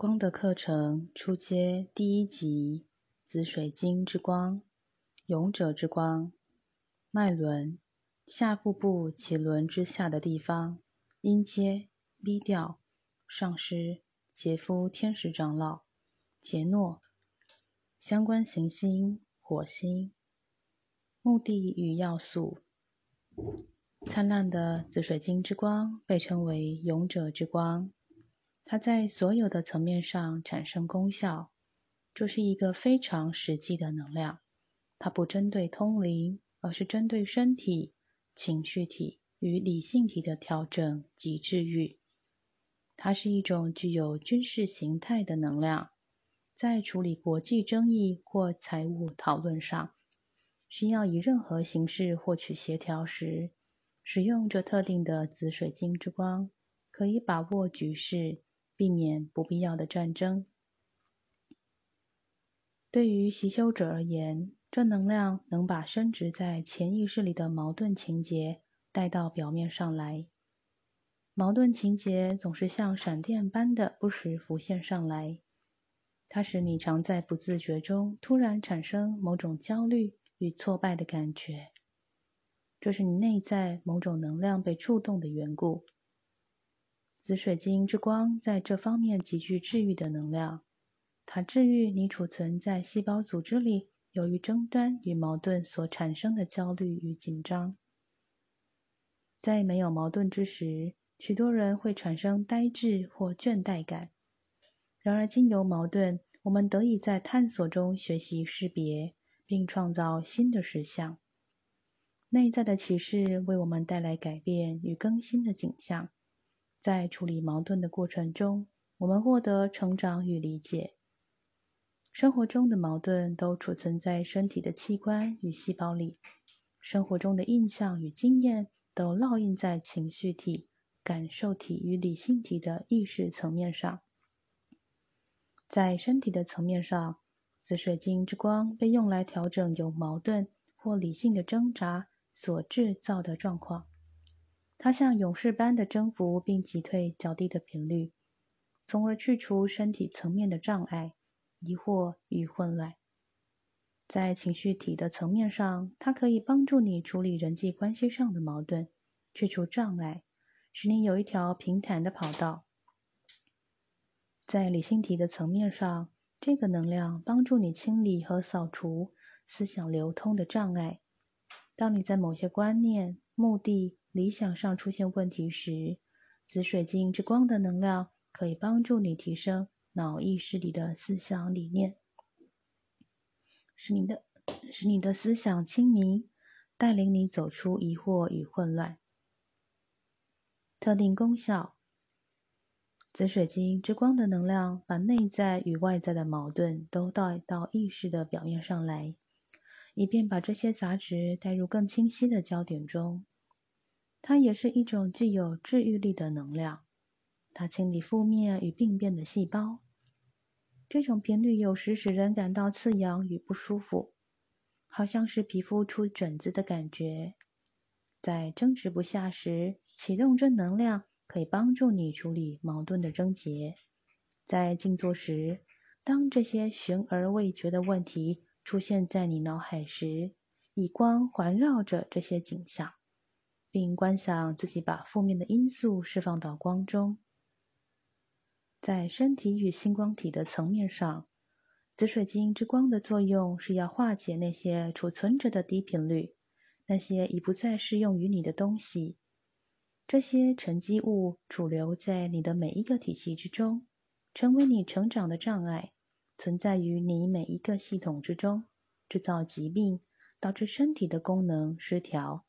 光的课程初阶第一集：紫水晶之光，勇者之光。脉轮，下腹部脐轮之下的地方，音阶 B 调。上师杰夫天使长老，杰诺。相关行星火星。目的与要素：灿烂的紫水晶之光被称为勇者之光。它在所有的层面上产生功效，这是一个非常实际的能量。它不针对通灵，而是针对身体、情绪体与理性体的调整及治愈。它是一种具有军事形态的能量，在处理国际争议或财务讨论上，需要以任何形式获取协调时，使用这特定的紫水晶之光，可以把握局势。避免不必要的战争。对于习修者而言，这能量能把升值在潜意识里的矛盾情节带到表面上来。矛盾情节总是像闪电般的不时浮现上来，它使你常在不自觉中突然产生某种焦虑与挫败的感觉。这是你内在某种能量被触动的缘故。紫水晶之光在这方面极具治愈的能量，它治愈你储存在细胞组织里由于争端与矛盾所产生的焦虑与紧张。在没有矛盾之时，许多人会产生呆滞或倦怠感。然而，经由矛盾，我们得以在探索中学习识别，并创造新的实相。内在的启示为我们带来改变与更新的景象。在处理矛盾的过程中，我们获得成长与理解。生活中的矛盾都储存在身体的器官与细胞里，生活中的印象与经验都烙印在情绪体、感受体与理性体的意识层面上。在身体的层面上，紫水晶之光被用来调整由矛盾或理性的挣扎所制造的状况。它像勇士般的征服并击退较低的频率，从而去除身体层面的障碍、疑惑与混乱。在情绪体的层面上，它可以帮助你处理人际关系上的矛盾，去除障碍，使你有一条平坦的跑道。在理性体的层面上，这个能量帮助你清理和扫除思想流通的障碍。当你在某些观念、目的，理想上出现问题时，紫水晶之光的能量可以帮助你提升脑意识里的思想理念，使你的使你的思想清明，带领你走出疑惑与混乱。特定功效：紫水晶之光的能量把内在与外在的矛盾都带到意识的表面上来，以便把这些杂质带入更清晰的焦点中。它也是一种具有治愈力的能量，它清理负面与病变的细胞。这种频率有时使人感到刺痒与不舒服，好像是皮肤出疹子的感觉。在争执不下时，启动这能量可以帮助你处理矛盾的症结。在静坐时，当这些悬而未决的问题出现在你脑海时，以光环绕着这些景象。并观想自己把负面的因素释放到光中。在身体与星光体的层面上，紫水晶之光的作用是要化解那些储存着的低频率，那些已不再适用于你的东西。这些沉积物储留在你的每一个体系之中，成为你成长的障碍，存在于你每一个系统之中，制造疾病，导致身体的功能失调。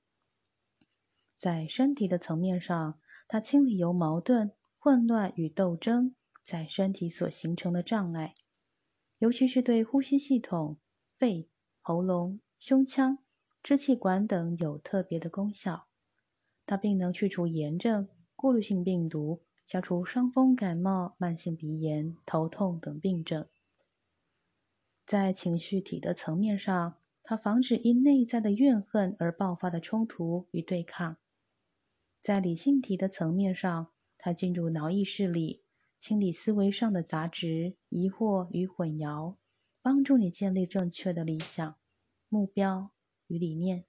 在身体的层面上，它清理由矛盾、混乱与斗争在身体所形成的障碍，尤其是对呼吸系统、肺、喉咙、胸腔、支气管等有特别的功效。它并能去除炎症、过滤性病毒，消除伤风感冒、慢性鼻炎、头痛等病症。在情绪体的层面上，它防止因内在的怨恨而爆发的冲突与对抗。在理性体的层面上，它进入脑意识里，清理思维上的杂质、疑惑与混淆，帮助你建立正确的理想、目标与理念。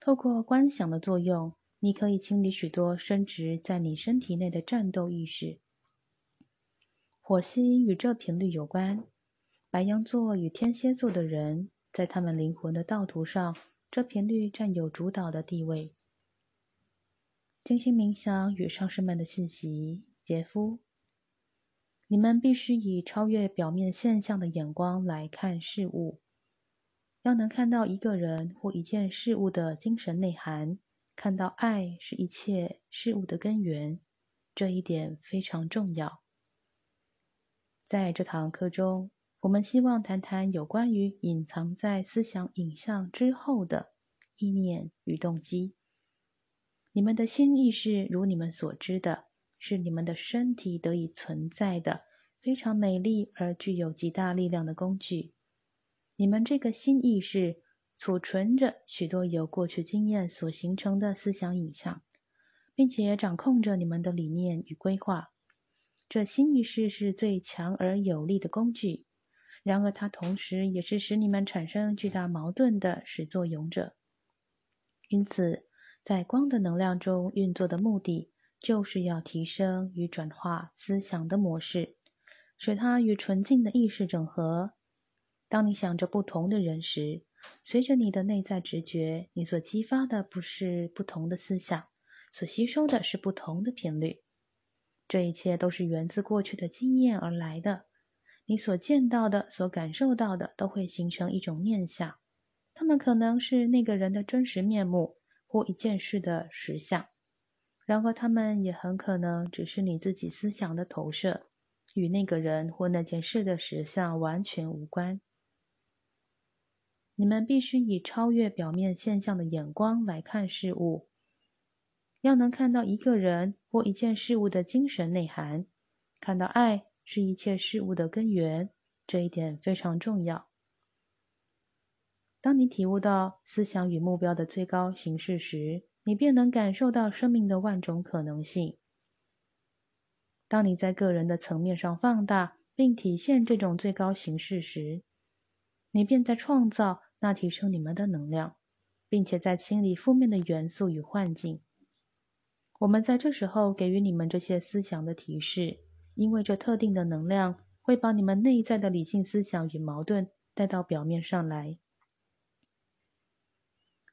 透过观想的作用，你可以清理许多深植在你身体内的战斗意识。火星与这频率有关。白羊座与天蝎座的人，在他们灵魂的道途上，这频率占有主导的地位。精心冥想与上师们的讯息，杰夫。你们必须以超越表面现象的眼光来看事物，要能看到一个人或一件事物的精神内涵，看到爱是一切事物的根源，这一点非常重要。在这堂课中，我们希望谈谈有关于隐藏在思想影像之后的意念与动机。你们的新意识，如你们所知的。是你们的身体得以存在的非常美丽而具有极大力量的工具。你们这个新意识储存着许多由过去经验所形成的思想影像，并且掌控着你们的理念与规划。这新意识是最强而有力的工具，然而它同时也是使你们产生巨大矛盾的始作俑者。因此，在光的能量中运作的目的。就是要提升与转化思想的模式，使它与纯净的意识整合。当你想着不同的人时，随着你的内在直觉，你所激发的不是不同的思想，所吸收的是不同的频率。这一切都是源自过去的经验而来的。你所见到的、所感受到的，都会形成一种念想。它们可能是那个人的真实面目，或一件事的实相。然而，他们也很可能只是你自己思想的投射，与那个人或那件事的实相完全无关。你们必须以超越表面现象的眼光来看事物，要能看到一个人或一件事物的精神内涵，看到爱是一切事物的根源，这一点非常重要。当你体悟到思想与目标的最高形式时，你便能感受到生命的万种可能性。当你在个人的层面上放大并体现这种最高形式时，你便在创造那提升你们的能量，并且在清理负面的元素与幻境。我们在这时候给予你们这些思想的提示，因为这特定的能量会把你们内在的理性思想与矛盾带到表面上来。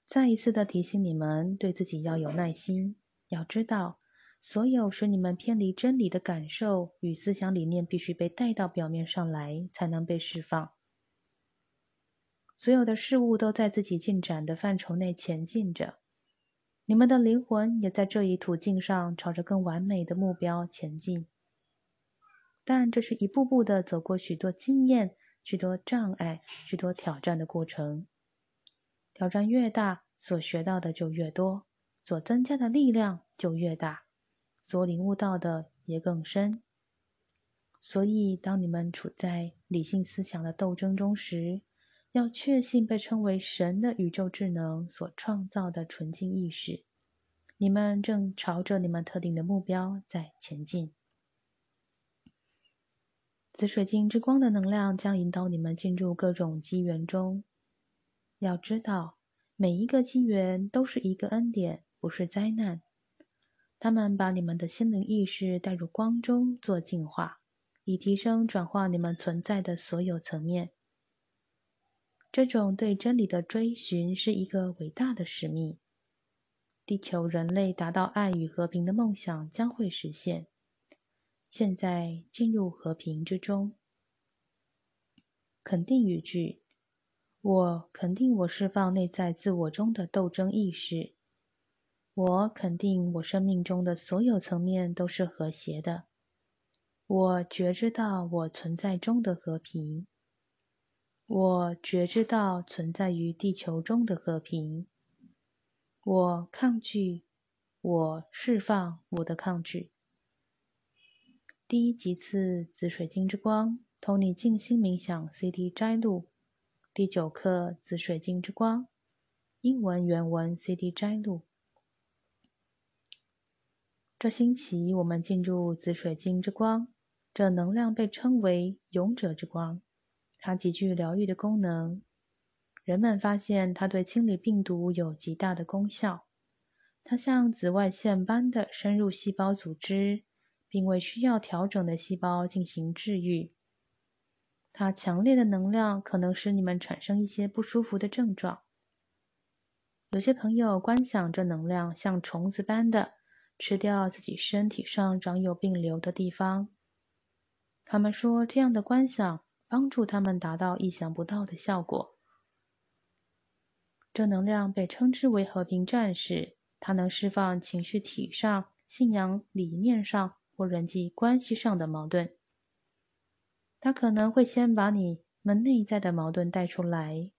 再一次的提醒你们，对自己要有耐心。要知道，所有使你们偏离真理的感受与思想理念，必须被带到表面上来，才能被释放。所有的事物都在自己进展的范畴内前进着，你们的灵魂也在这一途径上朝着更完美的目标前进。但这是一步步的走过许多经验、许多障碍、许多挑战的过程。挑战越大，所学到的就越多，所增加的力量就越大，所领悟到的也更深。所以，当你们处在理性思想的斗争中时，要确信被称为神的宇宙智能所创造的纯净意识，你们正朝着你们特定的目标在前进。紫水晶之光的能量将引导你们进入各种机缘中。要知道，每一个机缘都是一个恩典，不是灾难。他们把你们的心灵意识带入光中做净化，以提升转化你们存在的所有层面。这种对真理的追寻是一个伟大的使命。地球人类达到爱与和平的梦想将会实现。现在进入和平之中。肯定语句。我肯定我释放内在自我中的斗争意识。我肯定我生命中的所有层面都是和谐的。我觉知到我存在中的和平。我觉知到存在于地球中的和平。我抗拒，我释放我的抗拒。第一级次紫水晶之光，同你静心冥想 CD 摘录。第九课紫水晶之光，英文原文 CD 摘录。这星期我们进入紫水晶之光，这能量被称为勇者之光，它极具疗愈的功能。人们发现它对清理病毒有极大的功效。它像紫外线般的深入细胞组织，并为需要调整的细胞进行治愈。它强烈的能量可能使你们产生一些不舒服的症状。有些朋友观想这能量像虫子般的。吃掉自己身体上长有病瘤的地方。他们说，这样的观想帮助他们达到意想不到的效果。这能量被称之为和平战士，它能释放情绪体上、信仰理念上或人际关系上的矛盾。他可能会先把你们内在的矛盾带出来。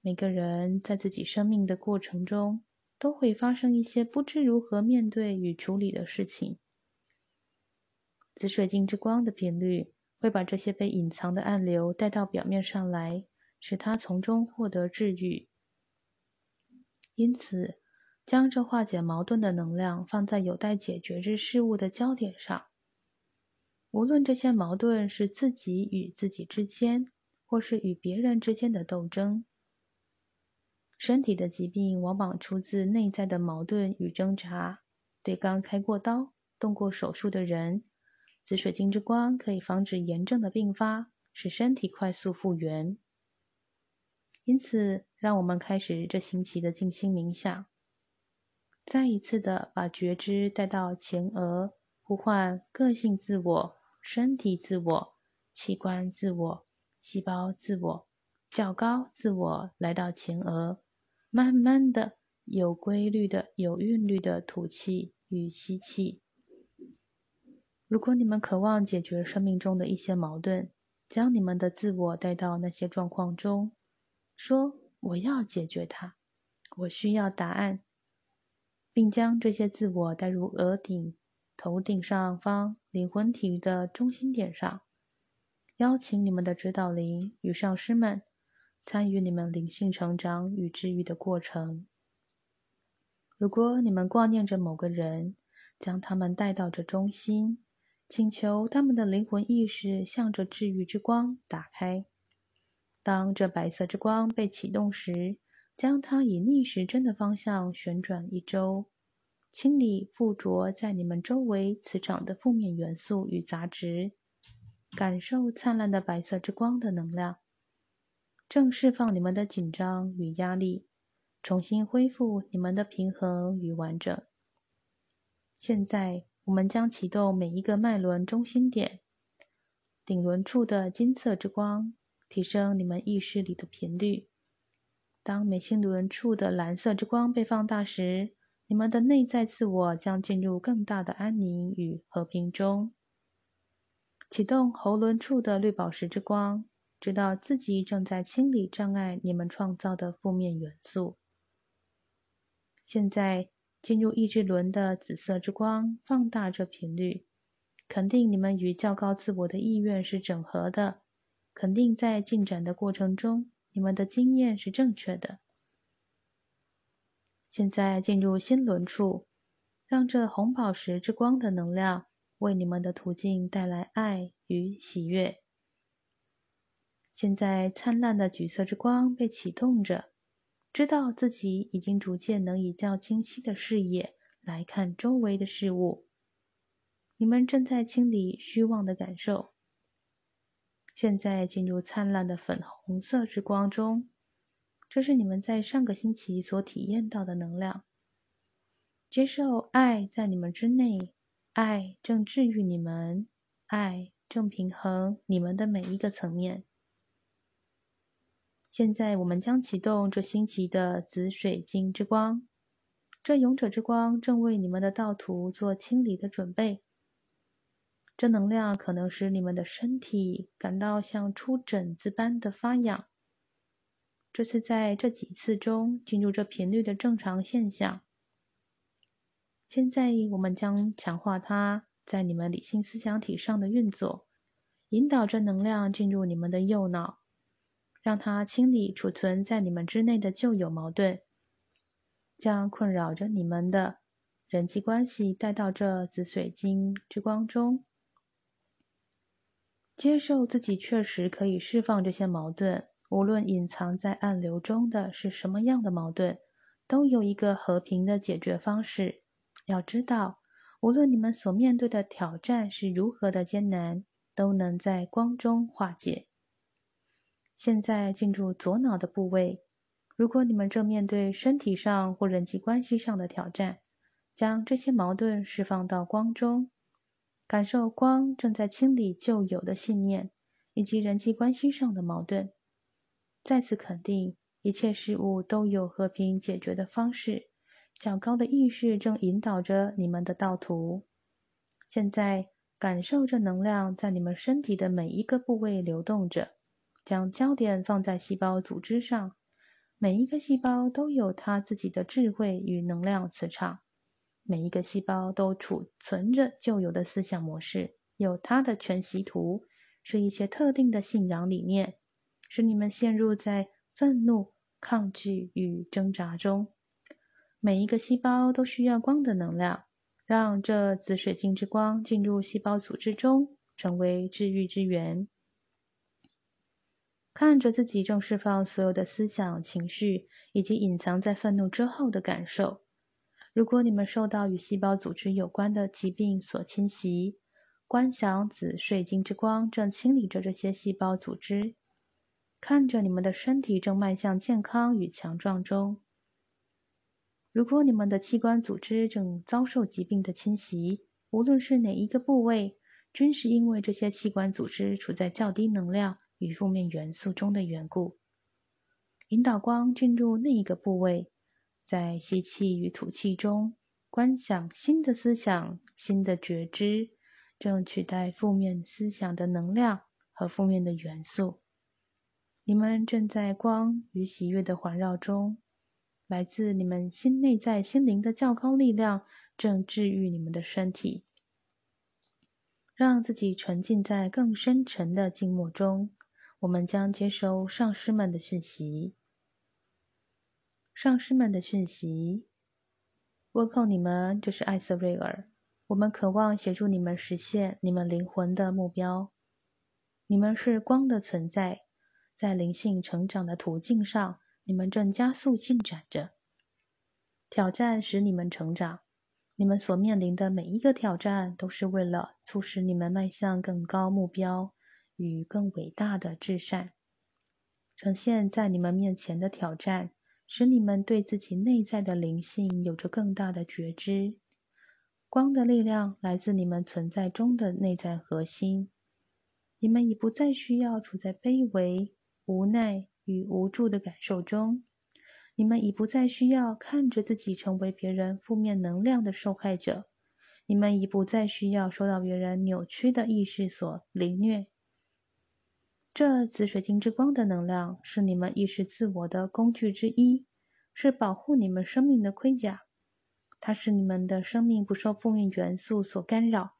每个人在自己生命的过程中。都会发生一些不知如何面对与处理的事情。紫水晶之光的频率会把这些被隐藏的暗流带到表面上来，使它从中获得治愈。因此，将这化解矛盾的能量放在有待解决之事物的焦点上。无论这些矛盾是自己与自己之间，或是与别人之间的斗争。身体的疾病往往出自内在的矛盾与挣扎。对刚开过刀、动过手术的人，紫水晶之光可以防止炎症的并发，使身体快速复原。因此，让我们开始这星期的静心冥想，再一次的把觉知带到前额，呼唤个性自我、身体自我、器官自我、细胞自我、较高自我来到前额。慢慢的、有规律的、有韵律的吐气与吸气。如果你们渴望解决生命中的一些矛盾，将你们的自我带到那些状况中，说：“我要解决它，我需要答案。”并将这些自我带入额顶、头顶上方灵魂体的中心点上，邀请你们的指导灵与上师们。参与你们灵性成长与治愈的过程。如果你们挂念着某个人，将他们带到这中心，请求他们的灵魂意识向着治愈之光打开。当这白色之光被启动时，将它以逆时针的方向旋转一周，清理附着在你们周围磁场的负面元素与杂质，感受灿烂的白色之光的能量。正释放你们的紧张与压力，重新恢复你们的平衡与完整。现在，我们将启动每一个脉轮中心点顶轮处的金色之光，提升你们意识里的频率。当眉心轮处的蓝色之光被放大时，你们的内在自我将进入更大的安宁与和平中。启动喉轮处的绿宝石之光。知道自己正在清理障碍你们创造的负面元素。现在进入意志轮的紫色之光，放大这频率，肯定你们与较高自我的意愿是整合的，肯定在进展的过程中，你们的经验是正确的。现在进入心轮处，让这红宝石之光的能量为你们的途径带来爱与喜悦。现在，灿烂的橘色之光被启动着，知道自己已经逐渐能以较清晰的视野来看周围的事物。你们正在清理虚妄的感受。现在进入灿烂的粉红色之光中，这是你们在上个星期所体验到的能量。接受爱在你们之内，爱正治愈你们，爱正平衡你们的每一个层面。现在，我们将启动这星期的紫水晶之光。这勇者之光正为你们的道途做清理的准备。这能量可能使你们的身体感到像出疹子般的发痒。这是在这几次中进入这频率的正常现象。现在，我们将强化它在你们理性思想体上的运作，引导这能量进入你们的右脑。让它清理储存在你们之内的旧有矛盾，将困扰着你们的人际关系带到这紫水晶之光中，接受自己确实可以释放这些矛盾，无论隐藏在暗流中的是什么样的矛盾，都有一个和平的解决方式。要知道，无论你们所面对的挑战是如何的艰难，都能在光中化解。现在进入左脑的部位。如果你们正面对身体上或人际关系上的挑战，将这些矛盾释放到光中，感受光正在清理旧有的信念以及人际关系上的矛盾。再次肯定，一切事物都有和平解决的方式。较高的意识正引导着你们的道途。现在感受着能量在你们身体的每一个部位流动着，将焦点放在细胞组织上。每一个细胞都有它自己的智慧与能量磁场，每一个细胞都储存着旧有的思想模式，有它的全息图，是一些特定的信仰理念，使你们陷入在愤怒、抗拒与挣扎中。每一个细胞都需要光的能量，让这紫水晶之光进入细胞组织中，成为治愈之源。看着自己正释放所有的思想、情绪，以及隐藏在愤怒之后的感受。如果你们受到与细胞组织有关的疾病所侵袭，观想紫水晶之光正清理着这些细胞组织，看着你们的身体正迈向健康与强壮中。如果你们的器官组织正遭受疾病的侵袭，无论是哪一个部位，均是因为这些器官组织处在较低能量。与负面元素中的缘故，引导光进入另一个部位，在吸气与吐气中，观想新的思想、新的觉知，正取代负面思想的能量和负面的元素。你们正在光与喜悦的环绕中，来自你们心内在心灵的较高力量正治愈你们的身体，让自己沉浸在更深沉的静默中。我们将接收上师们的讯息。上师们的讯息，我靠你们，这是艾瑟瑞尔。我们渴望协助你们实现你们灵魂的目标。你们是光的存在，在灵性成长的途径上，你们正加速进展着。挑战使你们成长，你们所面临的每一个挑战，都是为了促使你们迈向更高目标。与更伟大的至善呈现在你们面前的挑战，使你们对自己内在的灵性有着更大的觉知。光的力量来自你们存在中的内在核心。你们已不再需要处在卑微、无奈与无助的感受中。你们已不再需要看着自己成为别人负面能量的受害者。你们已不再需要受到别人扭曲的意识所凌虐。这紫水晶之光的能量是你们意识自我的工具之一，是保护你们生命的盔甲。它使你们的生命不受负面元素所干扰。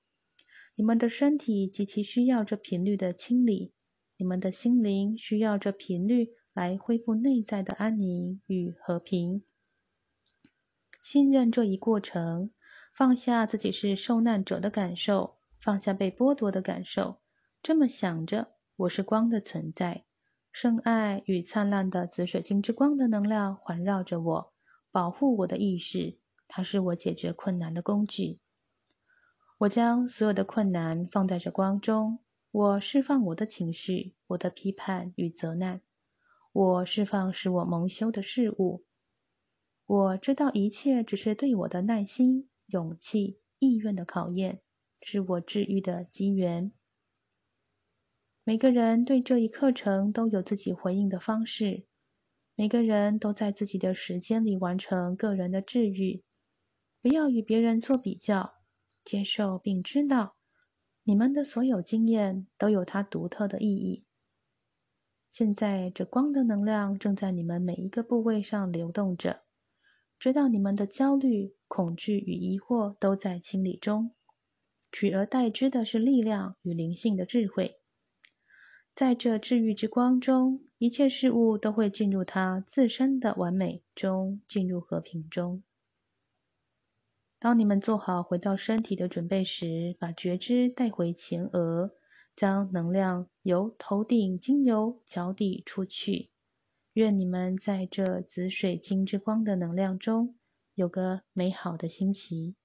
你们的身体极其需要这频率的清理，你们的心灵需要这频率来恢复内在的安宁与和平。信任这一过程，放下自己是受难者的感受，放下被剥夺的感受，这么想着。我是光的存在，圣爱与灿烂的紫水晶之光的能量环绕着我，保护我的意识。它是我解决困难的工具。我将所有的困难放在这光中。我释放我的情绪、我的批判与责难。我释放使我蒙羞的事物。我知道一切只是对我的耐心、勇气、意愿的考验，是我治愈的机缘。每个人对这一课程都有自己回应的方式，每个人都在自己的时间里完成个人的治愈。不要与别人做比较，接受并知道，你们的所有经验都有它独特的意义。现在，这光的能量正在你们每一个部位上流动着，知道你们的焦虑、恐惧与疑惑都在清理中，取而代之的是力量与灵性的智慧。在这治愈之光中，一切事物都会进入它自身的完美中，进入和平中。当你们做好回到身体的准备时，把觉知带回前额，将能量由头顶经由脚底出去。愿你们在这紫水晶之光的能量中有个美好的星期。